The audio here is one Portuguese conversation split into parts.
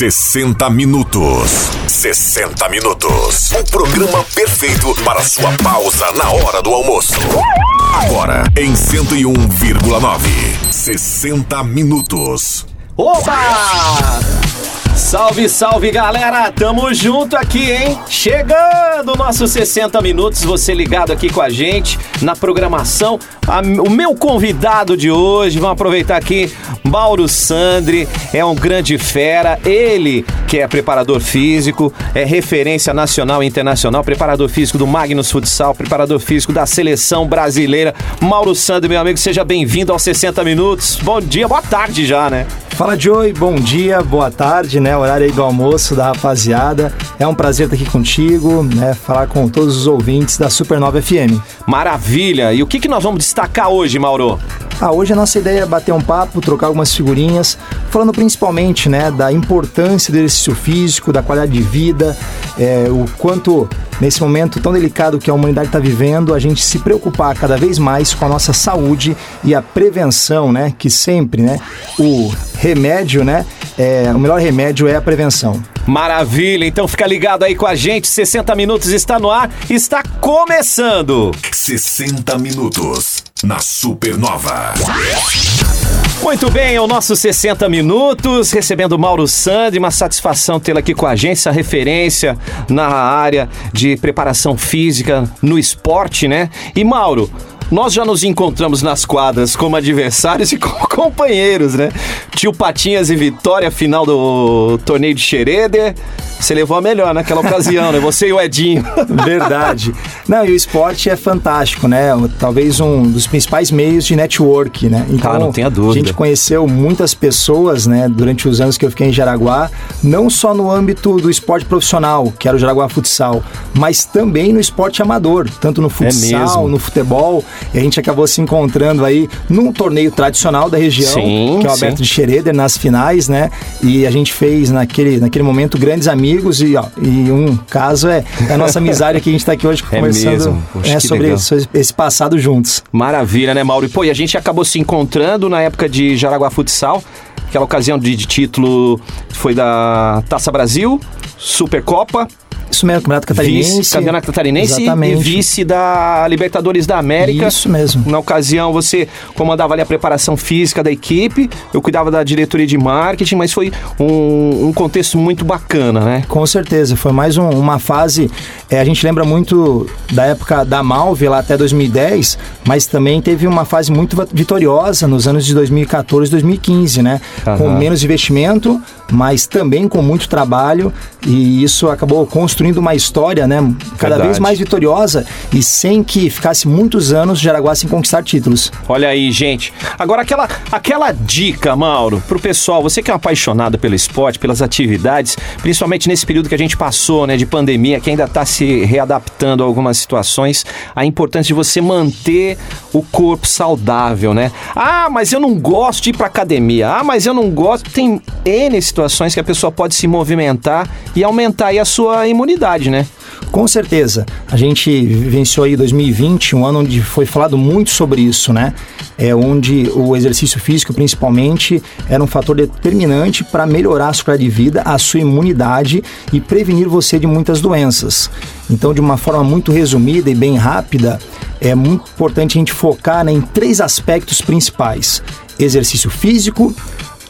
60 minutos. 60 minutos. O programa perfeito para sua pausa na hora do almoço. Agora em 101,9. 60 minutos. Oba! Salve, salve galera! Tamo junto aqui, hein? Chegando nossos 60 minutos, você ligado aqui com a gente na programação. A- o meu convidado de hoje, vamos aproveitar aqui, Mauro Sandri, é um grande fera. Ele, que é preparador físico, é referência nacional e internacional, preparador físico do Magnus Futsal, preparador físico da seleção brasileira. Mauro Sandri, meu amigo, seja bem-vindo aos 60 minutos. Bom dia, boa tarde já, né? Fala Joey, bom dia, boa tarde, né? Horário aí do almoço da rapaziada. É um prazer estar aqui contigo, né? Falar com todos os ouvintes da Supernova FM. Maravilha! E o que, que nós vamos destacar hoje, Mauro? Ah, hoje a nossa ideia é bater um papo, trocar algumas figurinhas, falando principalmente, né, da importância do exercício físico, da qualidade de vida, é, o quanto nesse momento tão delicado que a humanidade está vivendo, a gente se preocupar cada vez mais com a nossa saúde e a prevenção, né, que sempre, né, o remédio, né, é, o melhor remédio é a prevenção. Maravilha! Então fica ligado aí com a gente, 60 minutos está no ar, está começando! 60 minutos na Supernova. Muito bem, é o nosso 60 minutos, recebendo o Mauro Sandri, uma satisfação tê-lo aqui com a gente, essa referência na área de preparação física no esporte, né? E Mauro, nós já nos encontramos nas quadras como adversários e como companheiros, né? Tio Patinhas e Vitória, final do torneio de Xereder. Você levou a melhor naquela ocasião, né? Você e o Edinho. Verdade. Não, e o esporte é fantástico, né? Talvez um dos principais meios de network, né? Então, Ah, não tenha dúvida. A gente conheceu muitas pessoas, né, durante os anos que eu fiquei em Jaraguá, não só no âmbito do esporte profissional, que era o Jaraguá Futsal, mas também no esporte amador, tanto no futsal, É no futebol. E a gente acabou se encontrando aí num torneio tradicional da região, Sim, que é o sim. Alberto de Xereder, nas finais, né? E a gente fez naquele, naquele momento grandes amigos e, ó, e um caso é a nossa amizade que a gente está aqui hoje É conversando mesmo? Poxa, né, sobre esse, passado juntos. Maravilha, né, Mauro? E, pô, e a gente acabou se encontrando na época de Jaraguá Futsal, aquela ocasião de, de título foi da Taça Brasil, Supercopa, Isso mesmo, Campeonato Catarinense. vice, campeonato catarinense Exatamente. e vice da Libertadores da América. Isso mesmo. Na ocasião, você comandava ali a preparação física da equipe, eu cuidava da diretoria de marketing, mas foi um, um contexto muito bacana, né? Com certeza, foi mais um- uma fase. é, a gente lembra muito da época da Malve lá até 2010, mas também teve uma fase muito vitoriosa nos anos de 2014 e 2015, né? Com menos investimento, mas também com muito trabalho, e isso acabou construindo uma história, né? Cada Verdade. vez mais vitoriosa e sem que ficasse muitos anos Jaraguá sem conquistar títulos. Olha aí, gente. Agora, aquela, aquela dica, Mauro, pro pessoal, você que é um apaixonado pelo esporte, pelas atividades, principalmente nesse período que a gente passou, né, de pandemia, que ainda está se readaptando a algumas situações, a importância de você manter o corpo saudável, né? Ah, mas eu não gosto de ir pra academia. Ah, mas eu não gosto. Tem N situações que a pessoa pode se movimentar e aumentar aí a sua imunidade, né? Com certeza. A gente vivenciou aí 2020, um ano onde foi falado muito sobre isso, né? É onde o exercício físico, principalmente, era um fator determinante para melhorar a sua qualidade de vida, a sua imunidade e prevenir você de muitas doenças. Então, de uma forma muito resumida e bem rápida, é muito importante a gente focar né, em três aspectos principais: exercício físico,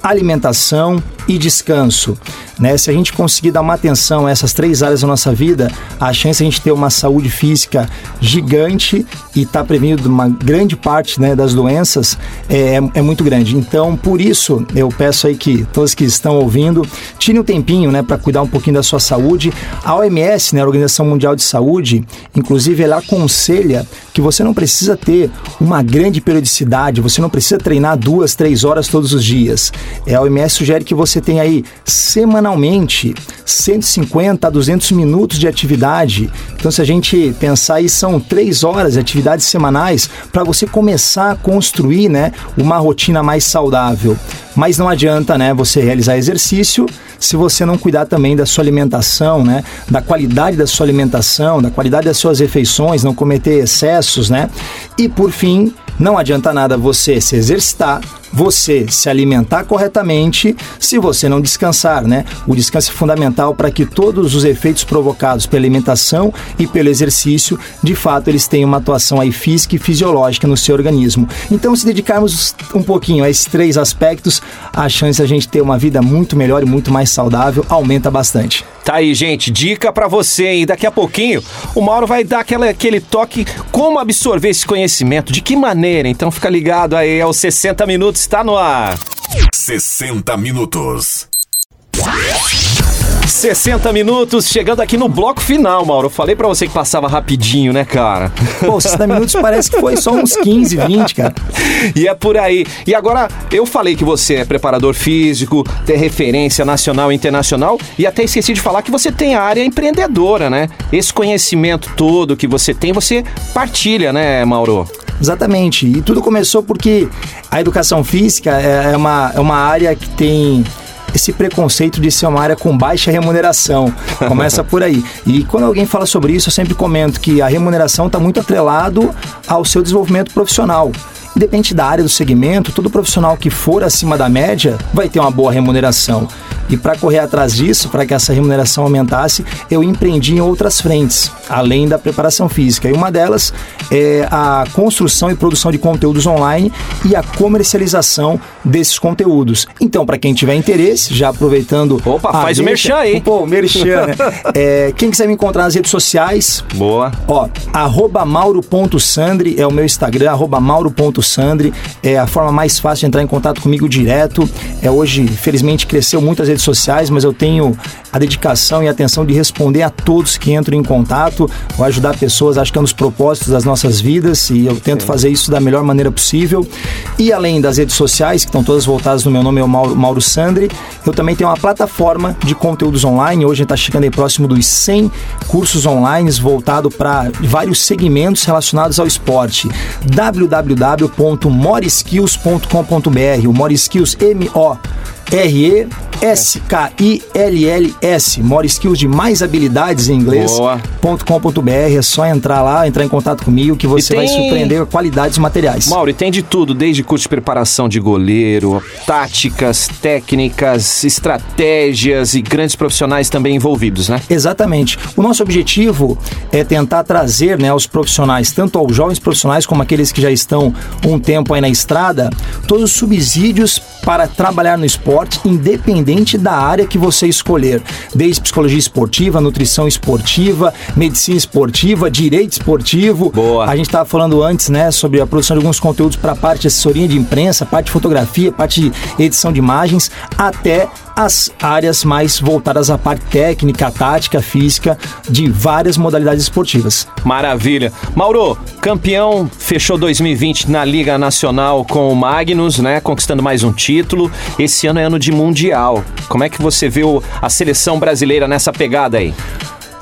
alimentação e descanso. Né? Se a gente conseguir dar uma atenção a essas três áreas da nossa vida, a chance de a gente ter uma saúde física gigante e estar tá prevenindo uma grande parte né, das doenças é, é muito grande. Então, por isso, eu peço aí que todos que estão ouvindo tirem um tempinho né, para cuidar um pouquinho da sua saúde. A OMS, né, a Organização Mundial de Saúde, inclusive, ela aconselha que você não precisa ter uma grande periodicidade, você não precisa treinar duas, três horas todos os dias. É, a OMS sugere que você tenha aí semanalmente 150 a 200 minutos de atividade. Então, se a gente pensar aí, são três horas de atividades semanais para você começar a construir né, uma rotina mais saudável. Mas não adianta né, você realizar exercício se você não cuidar também da sua alimentação, né? Da qualidade da sua alimentação, da qualidade das suas refeições, não cometer excessos, né? E por fim, não adianta nada você se exercitar, você se alimentar corretamente se você não descansar, né? O descanso é fundamental para que todos os efeitos provocados pela alimentação e pelo exercício, de fato, eles tenham uma atuação aí física e fisiológica no seu organismo. Então, se dedicarmos um pouquinho a esses três aspectos, a chance de a gente ter uma vida muito melhor e muito mais saudável aumenta bastante. Tá aí, gente, dica para você, e daqui a pouquinho o Mauro vai dar aquela, aquele toque como absorver esse conhecimento, de que maneira. Então fica ligado aí aos 60 minutos, está no ar. 60 minutos. 60 minutos, chegando aqui no bloco final, Mauro. Eu falei pra você que passava rapidinho, né, cara? Pô, 60 minutos parece que foi só uns 15, 20, cara. E é por aí. E agora, eu falei que você é preparador físico, tem referência nacional e internacional, e até esqueci de falar que você tem a área empreendedora, né? Esse conhecimento todo que você tem, você partilha, né, Mauro? Exatamente. E tudo começou porque a educação física é uma, é uma área que tem esse preconceito de ser uma área com baixa remuneração. Começa por aí. E quando alguém fala sobre isso, eu sempre comento que a remuneração está muito atrelado ao seu desenvolvimento profissional. Independente da área do segmento, todo profissional que for acima da média vai ter uma boa remuneração. E para correr atrás disso, para que essa remuneração aumentasse, eu empreendi em outras frentes, além da preparação física. E uma delas é a construção e produção de conteúdos online e a comercialização desses conteúdos. Então, para quem tiver interesse, já aproveitando. Opa, faz o merchan aí. Pô, merchan, né? é, quem quiser me encontrar nas redes sociais. Boa. Ó, arroba mauro.sandri é o meu Instagram, arroba mauro.sandri. É a forma mais fácil de entrar em contato comigo direto. É hoje, felizmente, cresceu muito as redes sociais, mas eu tenho a dedicação e a atenção de responder a todos que entram em contato, ou ajudar pessoas, acho que é um dos propósitos das nossas vidas e eu tento Sim. fazer isso da melhor maneira possível. E além das redes sociais, que estão todas voltadas no meu nome, é o Mauro, Mauro Sandri, eu também tenho uma plataforma de conteúdos online. Hoje a gente está chegando aí próximo dos 100 cursos online voltado para vários segmentos relacionados ao esporte. www.moreskills.com.br O Moreskills, M-O R-E-S-K-I-L-L-S, More Skills de mais habilidades em inglês.com.br. É só entrar lá, entrar em contato comigo que você tem... vai surpreender com qualidades materiais. Mauro, e tem de tudo, desde curso de preparação de goleiro, táticas, técnicas, estratégias e grandes profissionais também envolvidos, né? Exatamente. O nosso objetivo é tentar trazer né, aos profissionais, tanto aos jovens profissionais como aqueles que já estão um tempo aí na estrada, todos os subsídios para trabalhar no esporte, independente da área que você escolher. Desde psicologia esportiva, nutrição esportiva, medicina esportiva, direito esportivo. Boa. A gente estava falando antes, né, sobre a produção de alguns conteúdos para a parte de assessoria de imprensa, parte de fotografia, parte de edição de imagens, até as áreas mais voltadas à parte técnica, tática, física de várias modalidades esportivas. Maravilha. Mauro, campeão, fechou 2020 na Liga Nacional com o Magnus, né, conquistando mais um título. Esse ano é ano de Mundial. Como é que você viu a seleção brasileira nessa pegada aí?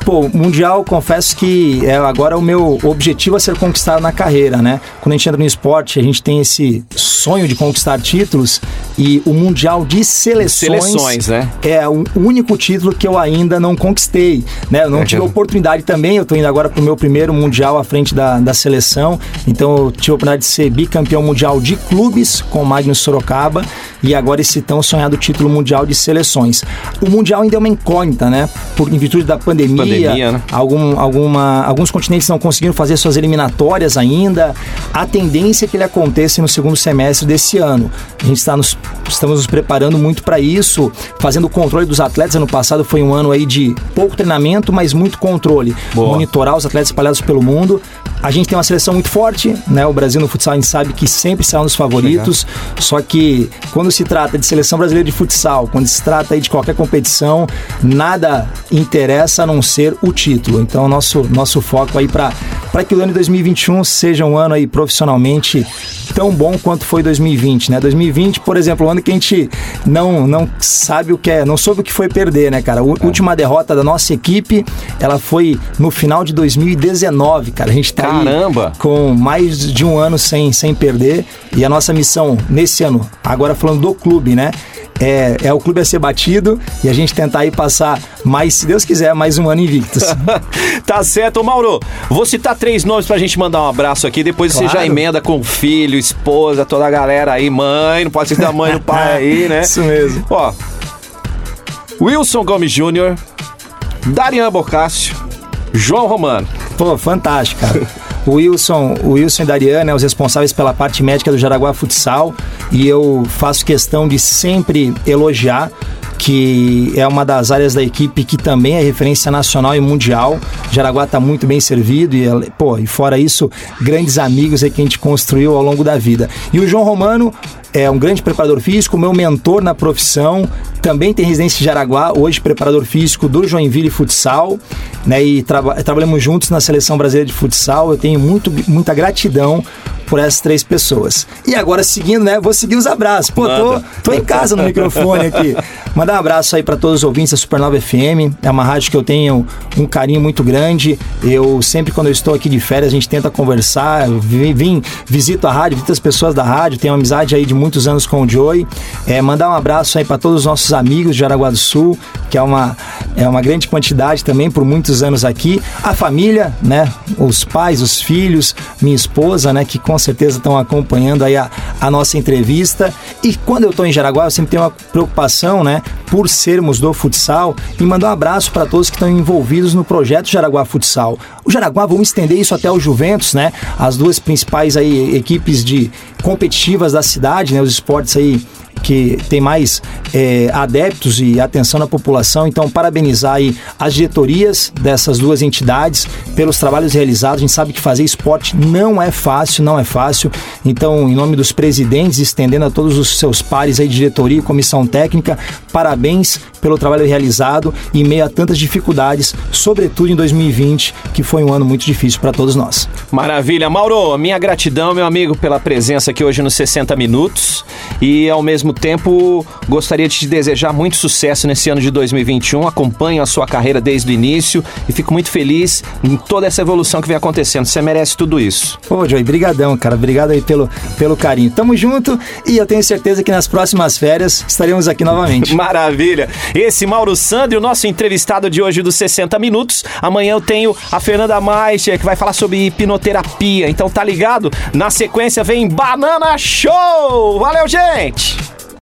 Pô, Mundial, confesso que é agora o meu objetivo a ser conquistado na carreira, né? Quando a gente entra no esporte, a gente tem esse sonho de conquistar títulos e o Mundial de Seleções, seleções né? é o único título que eu ainda não conquistei, né? Eu não é tive oportunidade também, eu tô indo agora pro meu primeiro Mundial à frente da, da seleção, então eu tive a oportunidade de ser bicampeão mundial de clubes com o Magnus Sorocaba e agora esse tão sonhado título mundial de seleções. O Mundial ainda é uma incógnita, né? Por, em virtude da pandemia, pandemia né? algum, alguma, alguns continentes não conseguiram fazer suas eliminatórias ainda. A tendência é que ele aconteça no segundo semestre desse ano. A gente está nos, estamos nos preparando muito para isso, fazendo o controle dos atletas. Ano passado foi um ano aí de pouco treinamento, mas muito controle. Boa. Monitorar os atletas espalhados pelo mundo. A gente tem uma seleção muito forte, né? O Brasil no futsal a gente sabe que sempre será um dos favoritos. Legal. Só que quando se trata de seleção brasileira de futsal, quando se trata aí de qualquer competição, nada interessa a não ser o título. Então, nosso, nosso foco aí para que o ano de 2021 seja um ano aí profissionalmente tão bom quanto foi 2020, né? 2020, por exemplo, um ano que a gente não, não sabe o que é, não soube o que foi perder, né, cara? A é. última derrota da nossa equipe, ela foi no final de 2019, cara. A gente tá Caramba. com mais de um ano sem, sem perder e a nossa missão nesse ano, agora falando do clube, né? é, é o clube a ser batido e a gente tentar aí passar mais, se Deus quiser, mais um ano invictos. tá certo, Mauro. Vou citar três nomes pra gente mandar um abraço aqui. Depois você já Claro. emenda com filho, esposa, toda a galera aí, mãe. Não pode ser da mãe e do pai aí, né? Isso mesmo. Ó. Wilson Gomes Jr., Darian Bocácio, João Romano. Pô, fantástico, cara. O Wilson, o Wilson e Dariana, os responsáveis pela parte médica do Jaraguá Futsal, e eu faço questão de sempre elogiar que é uma das áreas da equipe que também é referência nacional e mundial. Jaraguá está muito bem servido e, pô, e fora isso, grandes amigos aí que a gente construiu ao longo da vida. E o João Romano é um grande preparador físico, meu mentor na profissão, também tem residência em Jaraguá, hoje preparador físico do Joinville Futsal, né? E traba trabalhamos juntos na seleção brasileira de futsal. Eu tenho muito, muita gratidão por essas três pessoas. E agora seguindo, né? Vou seguir os abraços. Pô, tô, tô em casa no microfone aqui. Mandar um abraço aí para todos os ouvintes da Supernova FM. É uma rádio que eu tenho um carinho muito grande. Eu sempre quando eu estou aqui de férias, a gente tenta conversar. Vim, vim visito a rádio, visito as pessoas da rádio, tenho uma amizade aí de muitos anos com o Joey. É, mandar um abraço aí para todos os nossos amigos de Jaraguá do Sul, que é uma, é uma grande quantidade também por muitos anos aqui. A família, né? Os pais, os filhos, minha esposa, né? Que com certeza estão acompanhando aí a, a nossa entrevista. E quando eu estou em Jaraguá, eu sempre tenho uma preocupação, né? Por sermos do futsal e mandar um abraço para todos que estão envolvidos no projeto Jaraguá Futsal. O Jaraguá, vamos estender isso até o Juventus, né? As duas principais aí equipes de competitivas da cidade, né? Os esportes aí que tem mais é, adeptos e atenção na população. Então, parabenizar aí as diretorias dessas duas entidades pelos trabalhos realizados. A gente sabe que fazer esporte não é fácil, não é fácil. Então, em nome dos presidentes, estendendo a todos os seus pares aí diretoria e comissão técnica, parabéns pelo trabalho realizado em meio a tantas dificuldades, sobretudo em 2020, que foi um ano muito difícil para todos nós. Maravilha. Mauro, minha gratidão, meu amigo, pela presença aqui hoje nos 60 Minutos. E, ao mesmo tempo, gostaria de te desejar muito sucesso nesse ano de 2021. Acompanho a sua carreira desde o início e fico muito feliz em toda essa evolução que vem acontecendo. Você merece tudo isso. Pô, Joey, brigadão, cara. Obrigado aí pelo, pelo carinho. Tamo junto e eu tenho certeza que nas próximas férias estaremos aqui novamente. Maravilha. Esse Mauro Sandri, o nosso entrevistado de hoje dos 60 Minutos. Amanhã eu tenho a Fernanda Maister, que vai falar sobre hipnoterapia. Então tá ligado? Na sequência vem Banana Show! Valeu, gente!